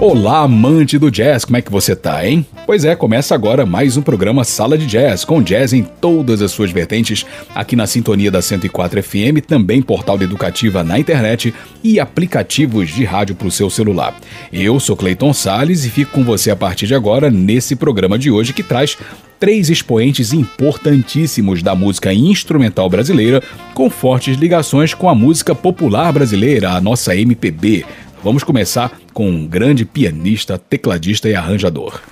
Olá, amante do jazz, como é que você tá, hein? Pois é, começa agora mais um programa Sala de Jazz, com jazz em todas as suas vertentes, aqui na sintonia da 104 FM, também portal de educativa na internet e aplicativos de rádio para o seu celular. Eu sou Cleiton Sales e fico com você a partir de agora nesse programa de hoje que traz três expoentes importantíssimos da música instrumental brasileira, com fortes ligações com a música popular brasileira, a nossa MPB. Vamos começar com um grande pianista, tecladista e arranjador.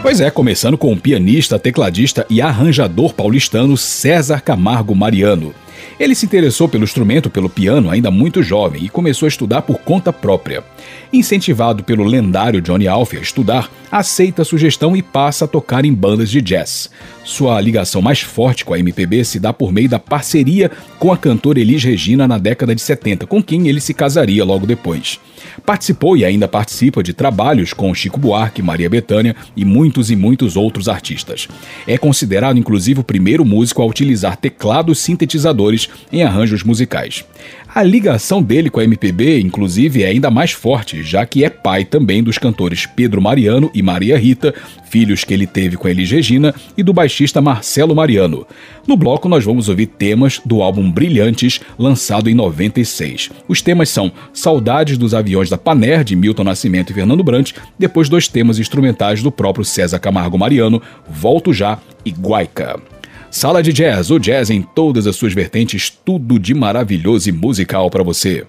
Pois é, começando com o pianista, tecladista e arranjador paulistano César Camargo Mariano. Ele se interessou pelo instrumento, pelo piano, ainda muito jovem e começou a estudar por conta própria. Incentivado pelo lendário Johnny Alf a estudar, aceita a sugestão e passa a tocar em bandas de jazz. Sua ligação mais forte com a MPB se dá por meio da parceria com a cantora Elis Regina na década de 70, com quem ele se casaria logo depois. Participou e ainda participa de trabalhos com Chico Buarque, Maria Bethânia e muitos e muitos outros artistas. É considerado inclusive o primeiro músico a utilizar teclados sintetizadores em arranjos musicais. A ligação dele com a MPB, inclusive, é ainda mais forte, já que é pai também dos cantores Pedro Mariano e Maria Rita, filhos que ele teve com Elis Regina, e do baixista Marcelo Mariano. No bloco, nós vamos ouvir temas do álbum Brilhantes, lançado em 96. Os temas são Saudades dos Aviões da Paner, de Milton Nascimento e Fernando Brant, depois dois temas instrumentais do próprio César Camargo Mariano, Volto Já e Guaica. Sala de Jazz, o jazz em todas as suas vertentes, tudo de maravilhoso e musical para você.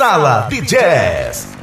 Sala de Jazz.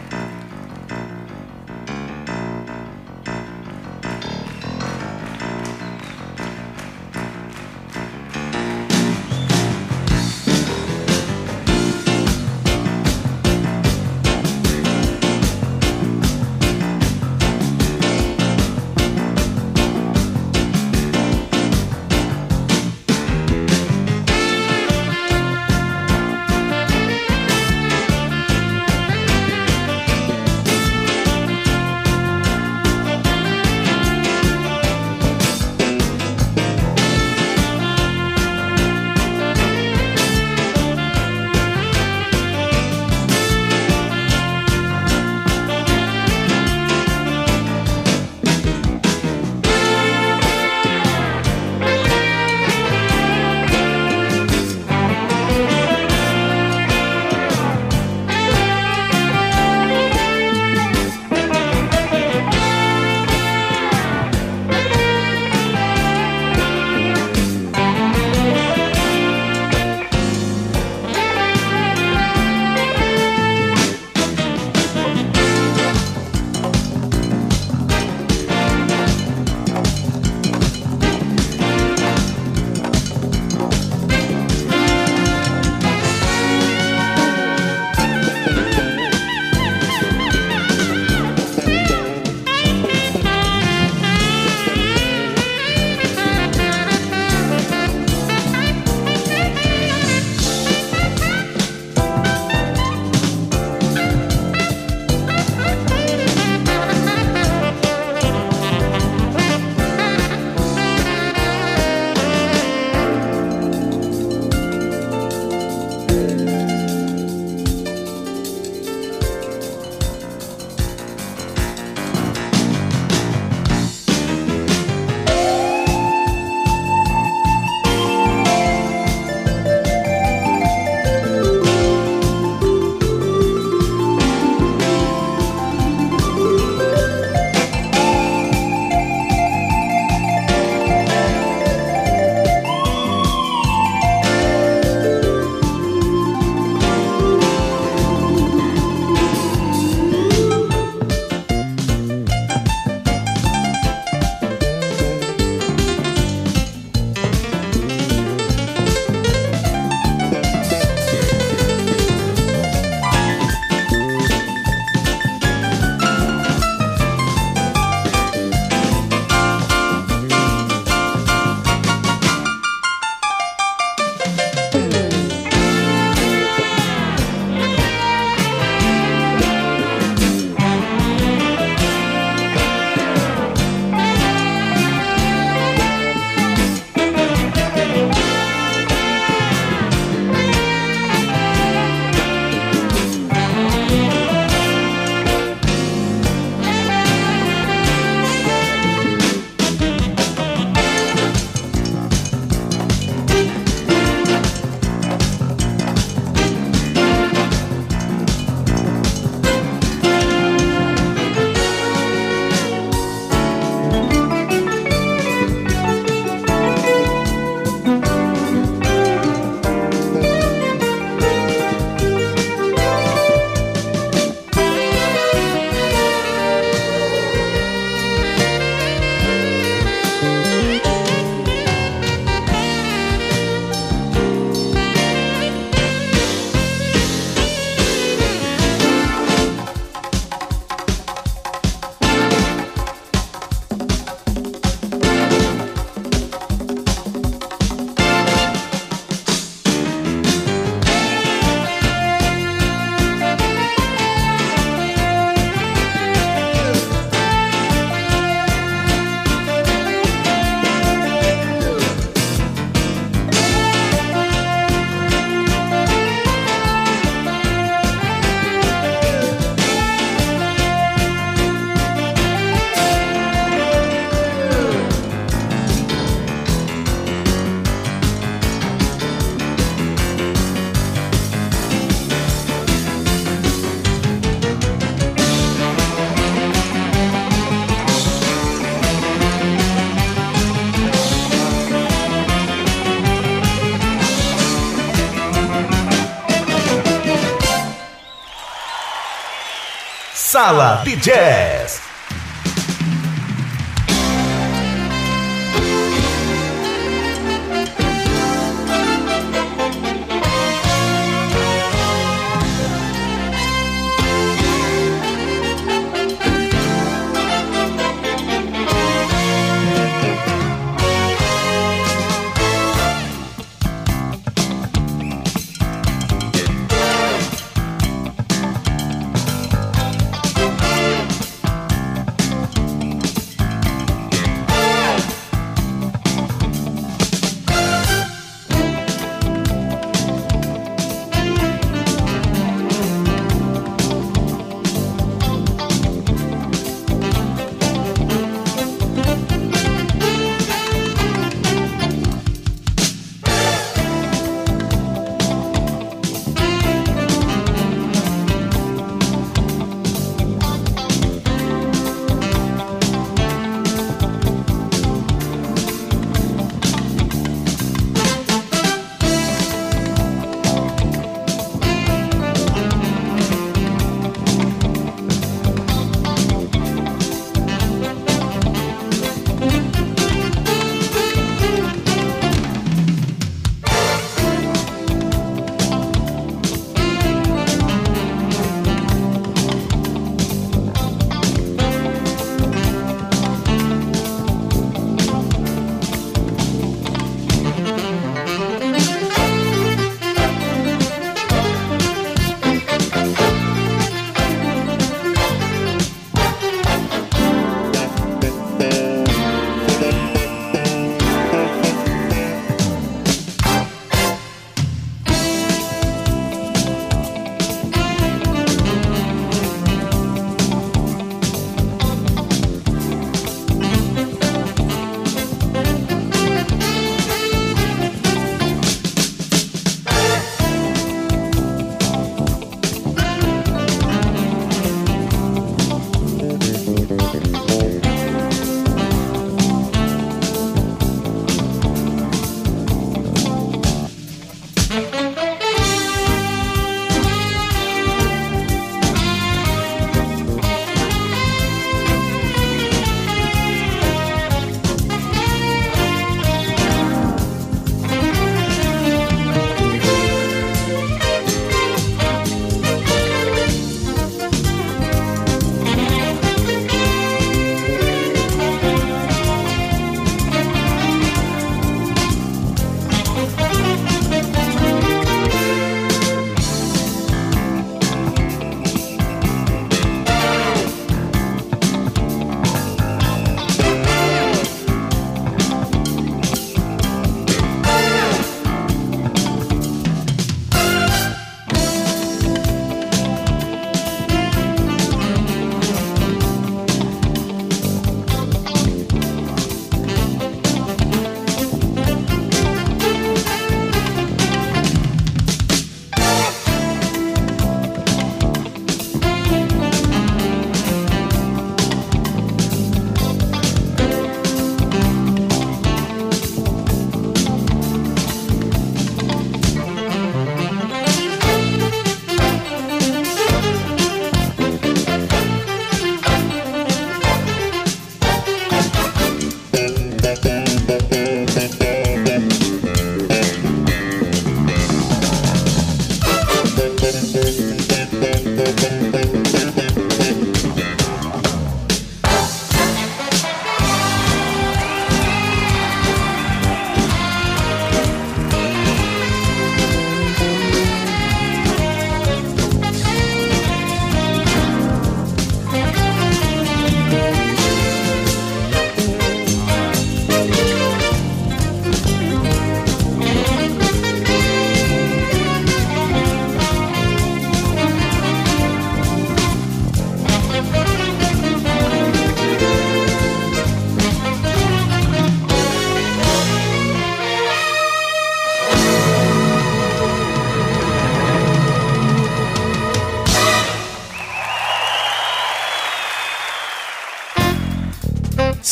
Sala de Jazz.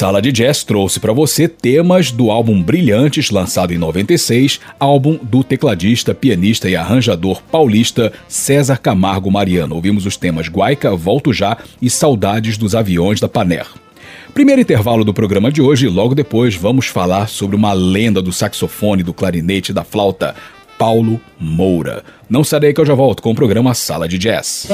Sala de Jazz trouxe para você temas do álbum Brilhantes, lançado em 96, álbum do tecladista, pianista e arranjador paulista César Camargo Mariano. Ouvimos os temas Guaica, Volto Já e Saudades dos Aviões da Paner. Primeiro intervalo do programa de hoje, logo depois vamos falar sobre uma lenda do saxofone, do clarinete e da flauta, Paulo Moura. Não sarei que eu já volto com o programa Sala de Jazz.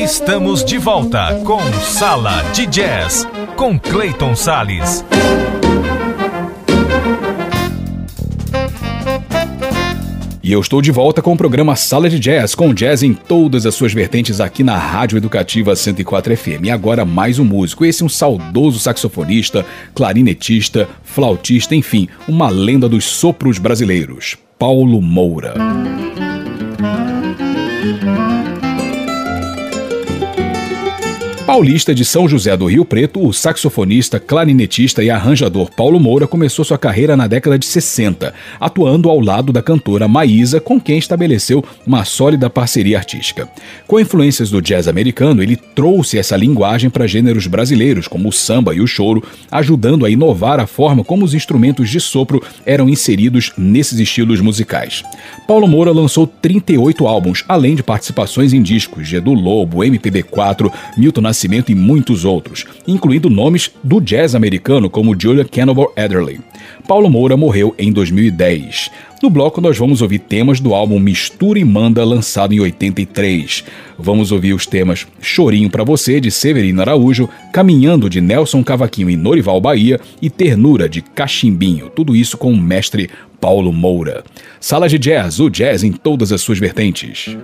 Estamos de volta com Sala de Jazz, com Clayton Sales. E eu estou de volta com o programa Sala de Jazz, com jazz em todas as suas vertentes aqui na Rádio Educativa 104 FM. E agora mais um músico, esse é um saudoso saxofonista, clarinetista, flautista, enfim, uma lenda dos sopros brasileiros, Paulo Moura. Paulista de São José do Rio Preto, o saxofonista, clarinetista e arranjador Paulo Moura começou sua carreira na década de 60, atuando ao lado da cantora Maísa, com quem estabeleceu uma sólida parceria artística. Com influências do jazz americano, ele trouxe essa linguagem para gêneros brasileiros, como o samba e o choro, ajudando a inovar a forma como os instrumentos de sopro eram inseridos nesses estilos musicais. Paulo Moura lançou 38 álbuns, além de participações em discos de Edu Lobo, MPB4, Milton Nascimento Nascimento e muitos outros, incluindo nomes do jazz americano como Julia Cannibal Adderley. Paulo Moura morreu em 2010. No bloco nós vamos ouvir temas do álbum Mistura e Manda, lançado em 83. Vamos ouvir os temas Chorinho para Você, de Severino Araújo, Caminhando, de Nelson Cavaquinho e Norival Bahia e Ternura, de Cachimbinho. Tudo isso com o mestre Paulo Moura. Sala de Jazz, o jazz em todas as suas vertentes.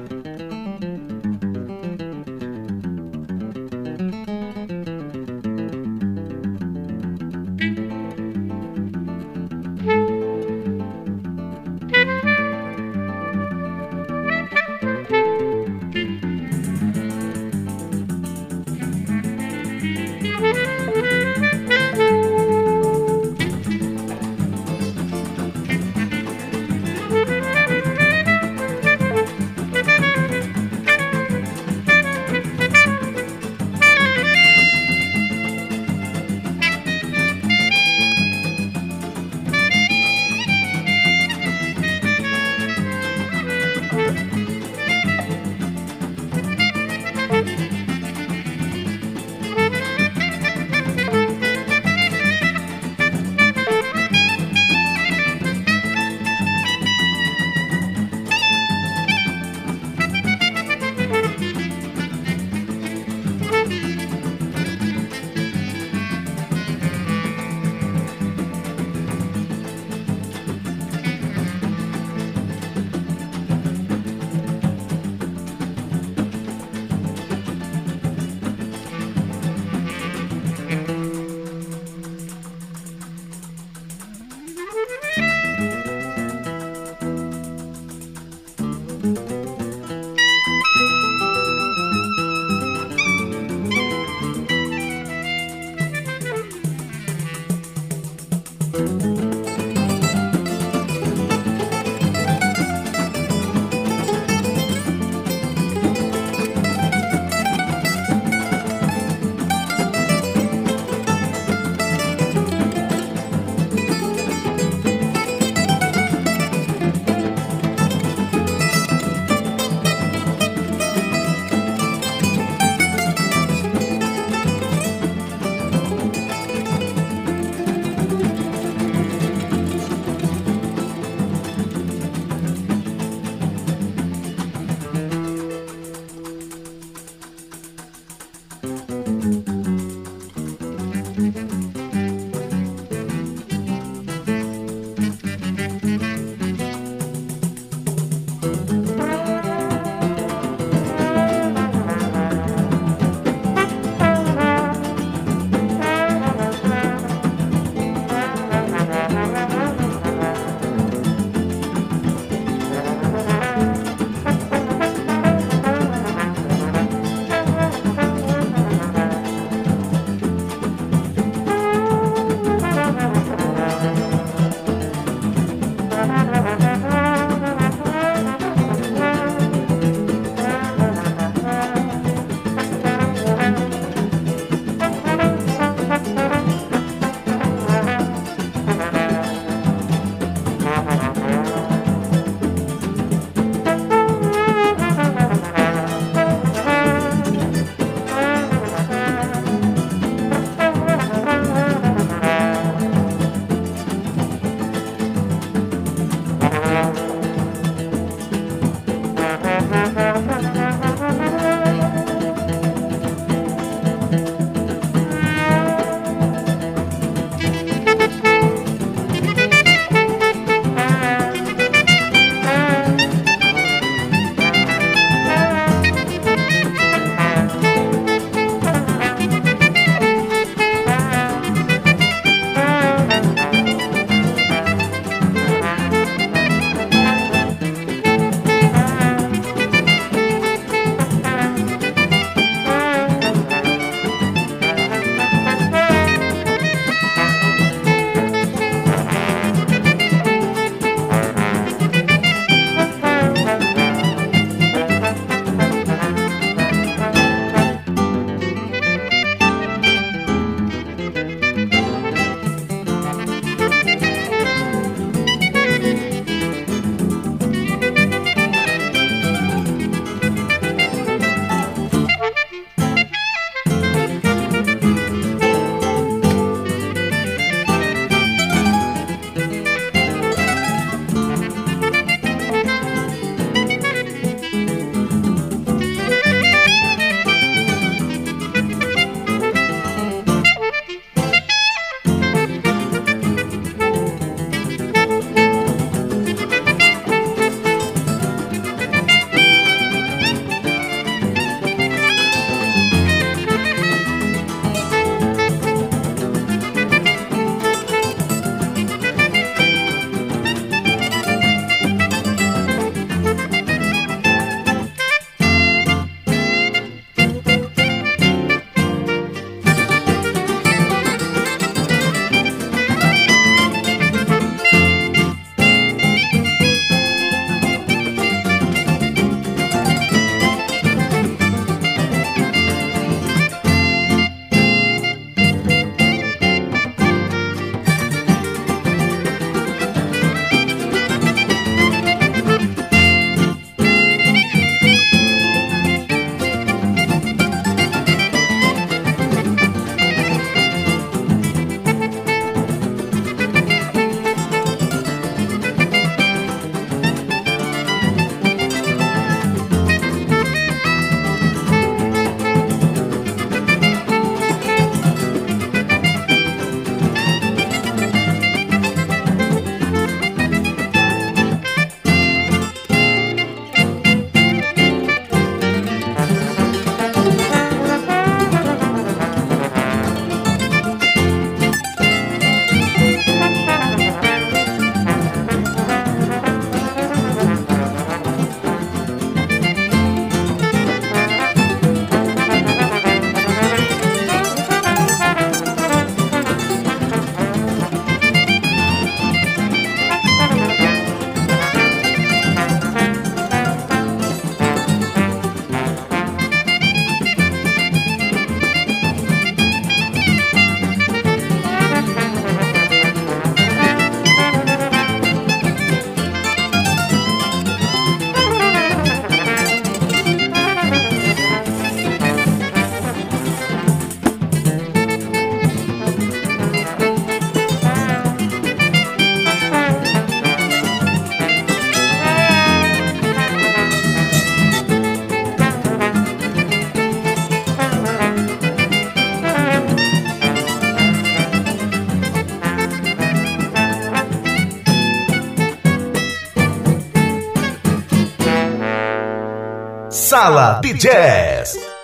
Sala de Jazz.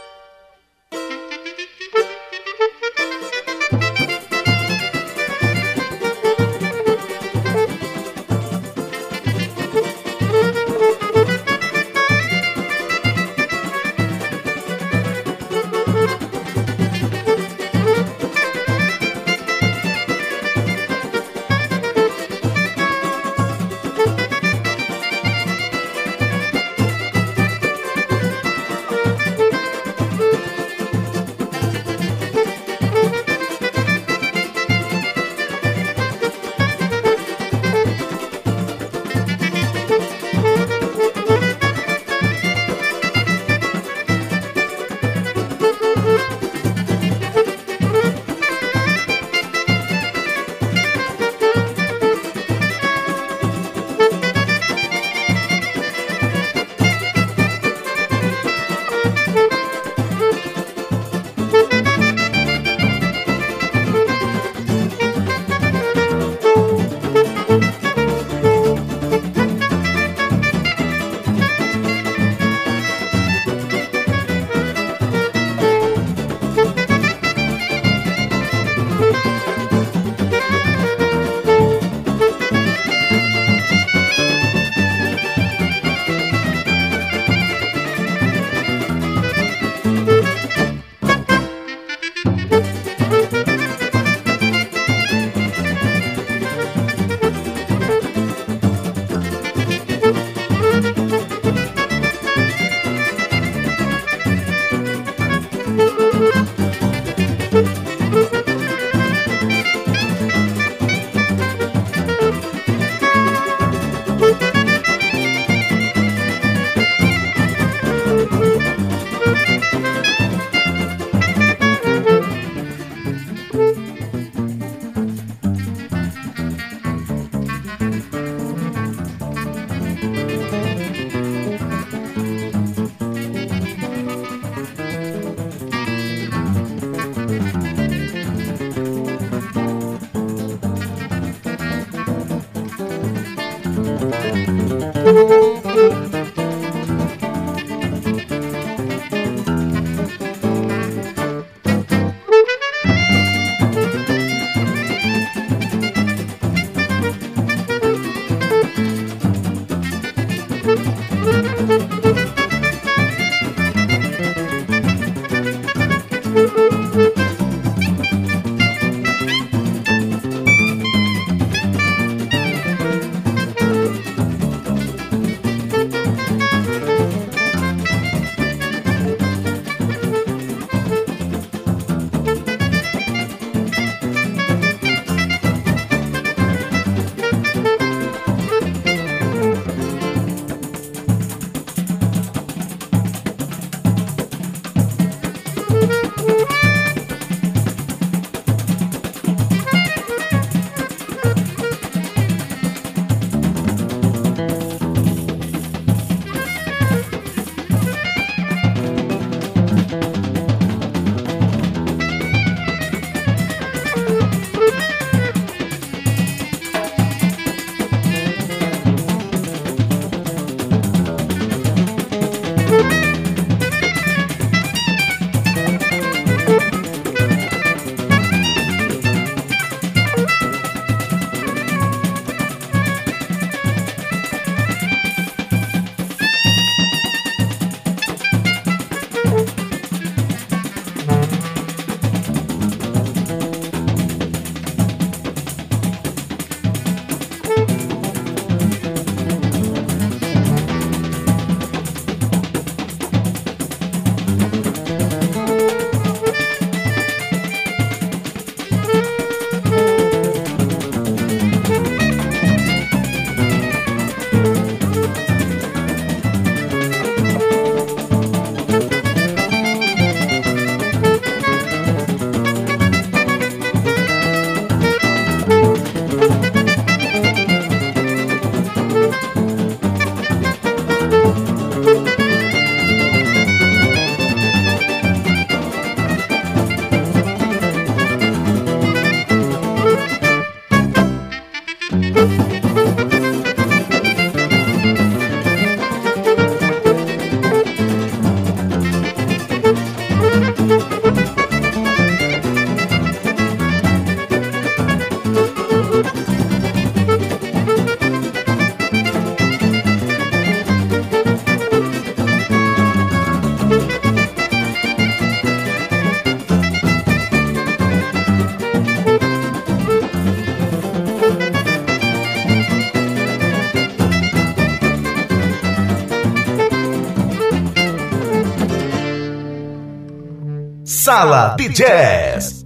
Sala de Jazz.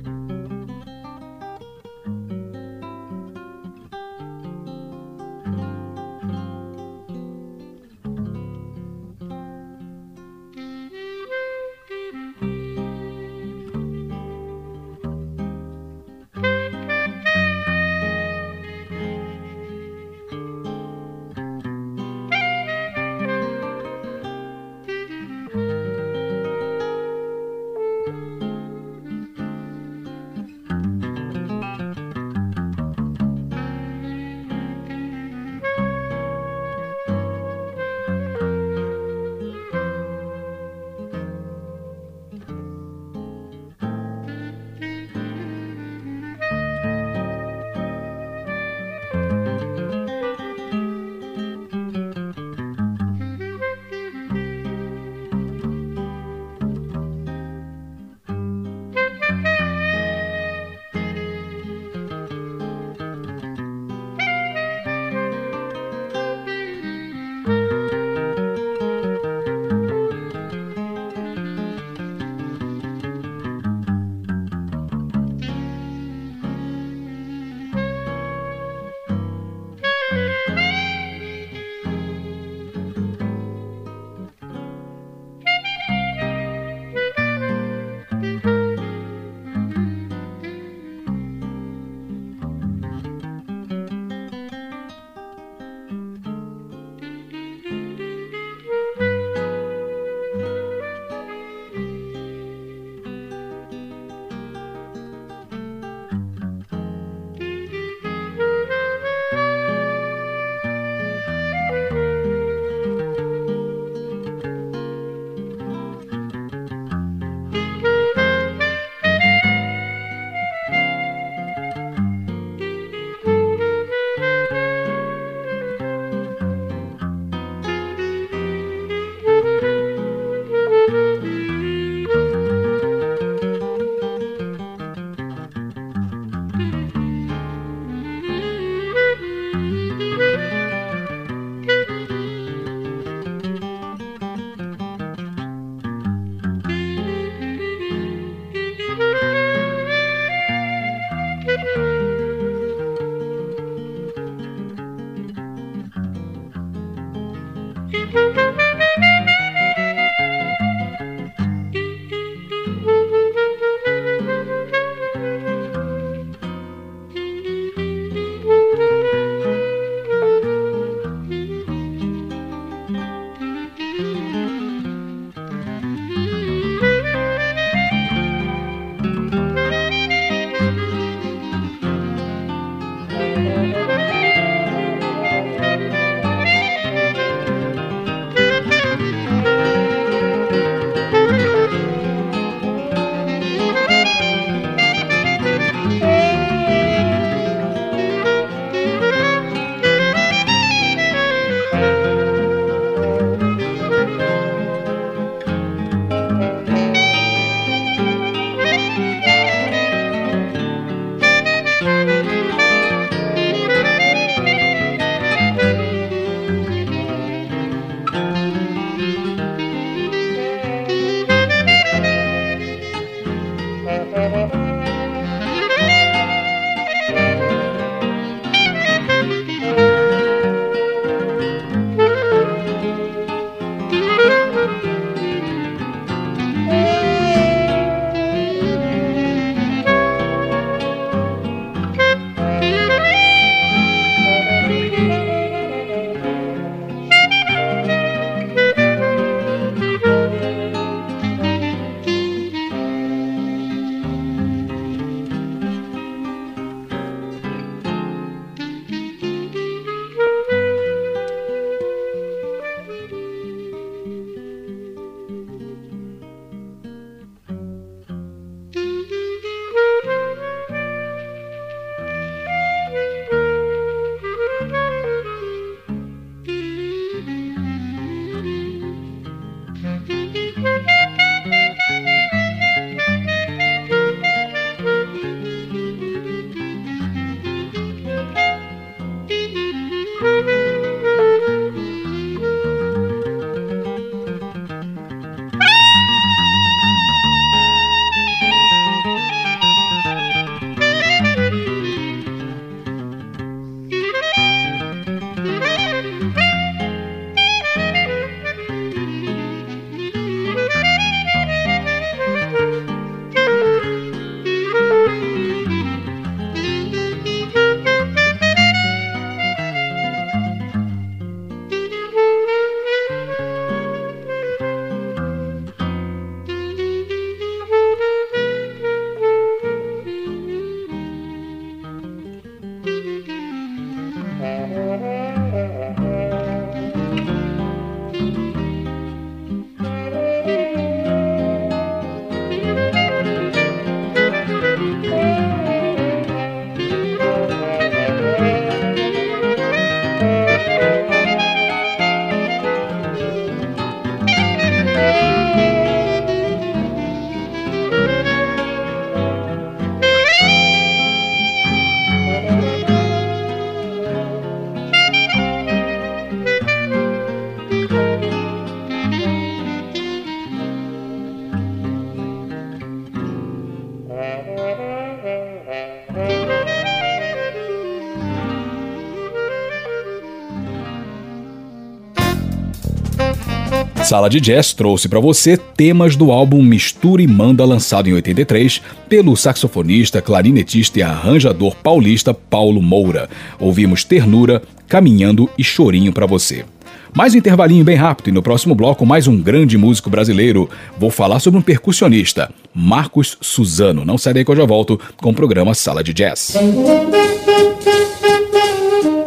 Sala de Jazz trouxe para você temas do álbum Mistura e Manda, lançado em 83 pelo saxofonista, clarinetista e arranjador paulista Paulo Moura. Ouvimos Ternura, Caminhando e Chorinho para você. Mais um intervalinho bem rápido e no próximo bloco mais um grande músico brasileiro. Vou falar sobre um percussionista, Marcos Suzano. Não sai daí que eu já volto com o programa Sala de Jazz.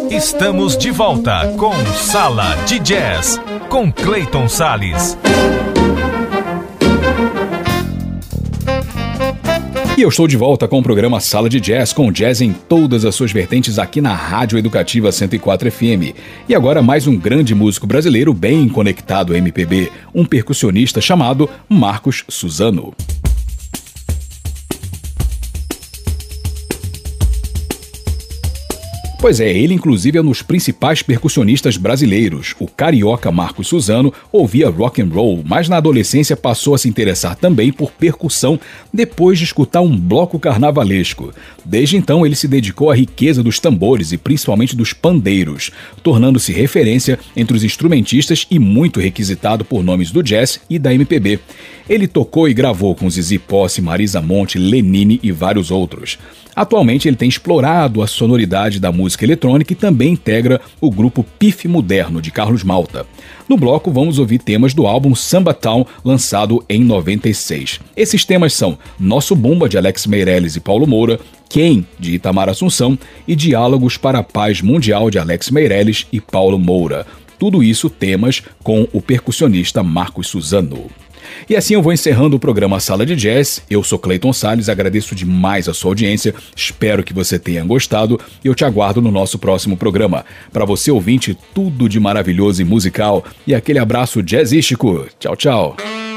Estamos de volta com Sala de Jazz com Clayton Sales. E eu estou de volta com o programa Sala de Jazz, com jazz em todas as suas vertentes aqui na Rádio Educativa 104 FM. E agora mais um grande músico brasileiro bem conectado ao MPB, um percussionista chamado Marcos Suzano. Pois é, ele inclusive é um dos principais percussionistas brasileiros. O carioca Marcos Suzano ouvia rock and roll, mas na adolescência passou a se interessar também por percussão depois de escutar um bloco carnavalesco. Desde então ele se dedicou à riqueza dos tambores e principalmente dos pandeiros, tornando-se referência entre os instrumentistas e muito requisitado por nomes do jazz e da MPB. Ele tocou e gravou com Zizi Posse, Marisa Monte, Lenine e vários outros. Atualmente ele tem explorado a sonoridade da música eletrônica e também integra o grupo Pif Moderno de Carlos Malta. No bloco vamos ouvir temas do álbum Samba Town, lançado em 96. Esses temas são Nosso Bumba de Alex Meirelles e Paulo Moura, Quem de Itamar Assunção e Diálogos para a Paz Mundial de Alex Meirelles e Paulo Moura. Tudo isso temas com o percussionista Marcos Suzano. E assim eu vou encerrando o programa Sala de Jazz. Eu sou Clayton Sales, agradeço demais a sua audiência, espero que você tenha gostado e eu te aguardo no nosso próximo programa. Para você ouvinte, tudo de maravilhoso e musical e aquele abraço jazzístico. Tchau, tchau.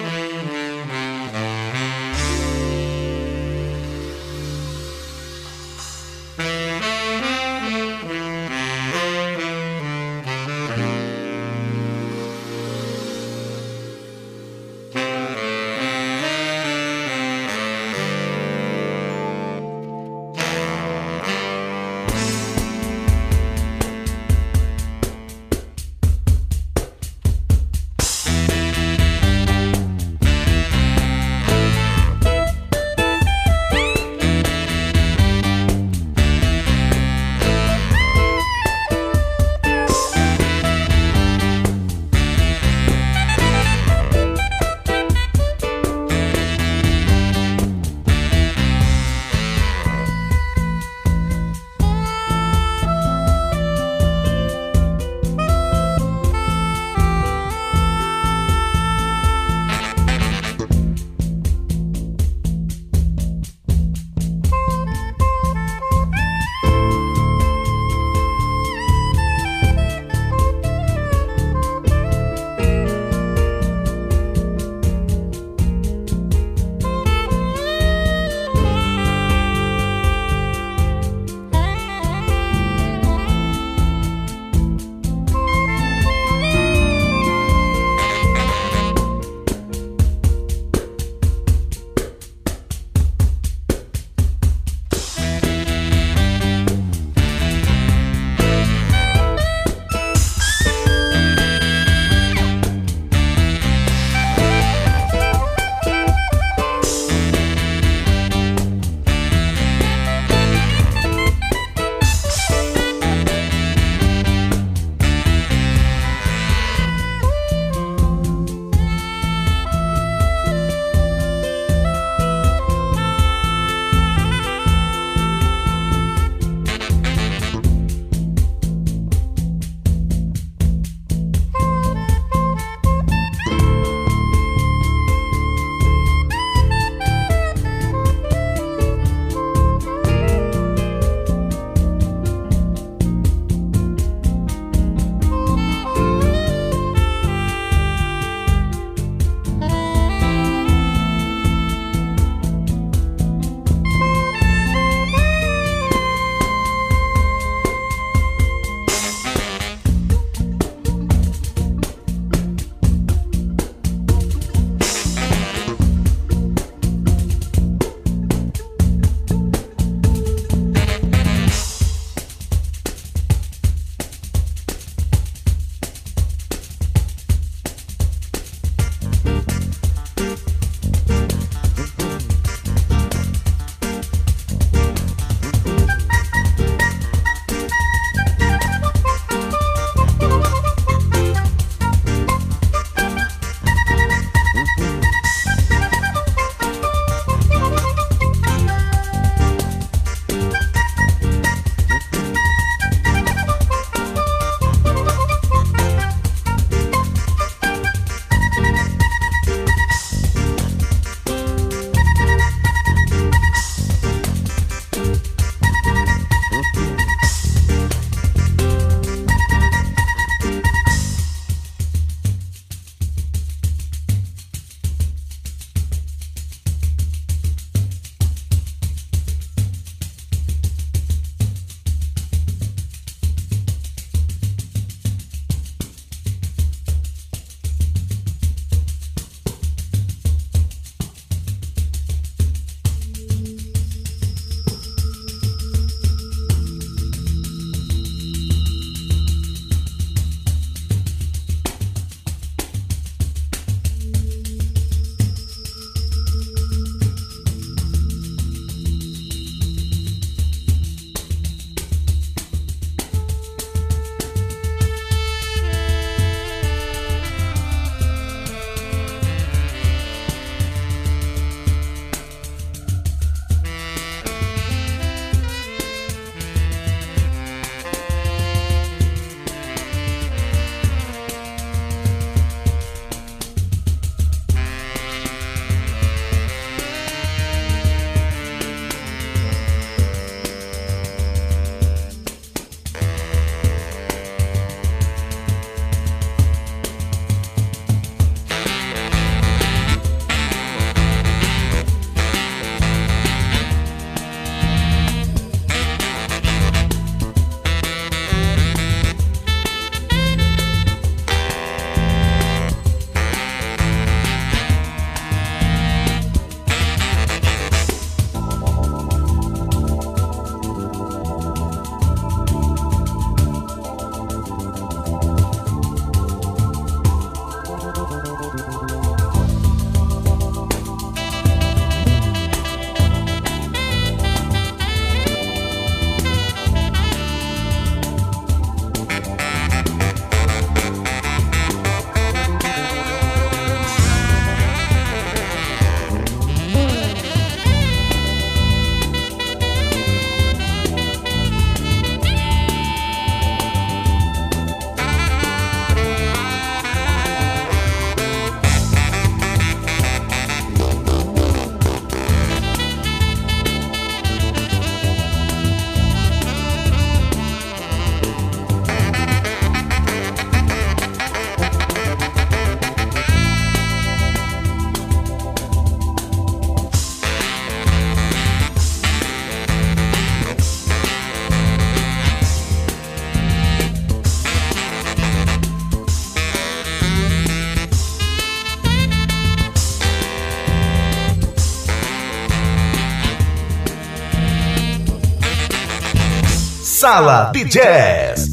Sala de Jazz.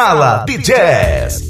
Sala de Jazz.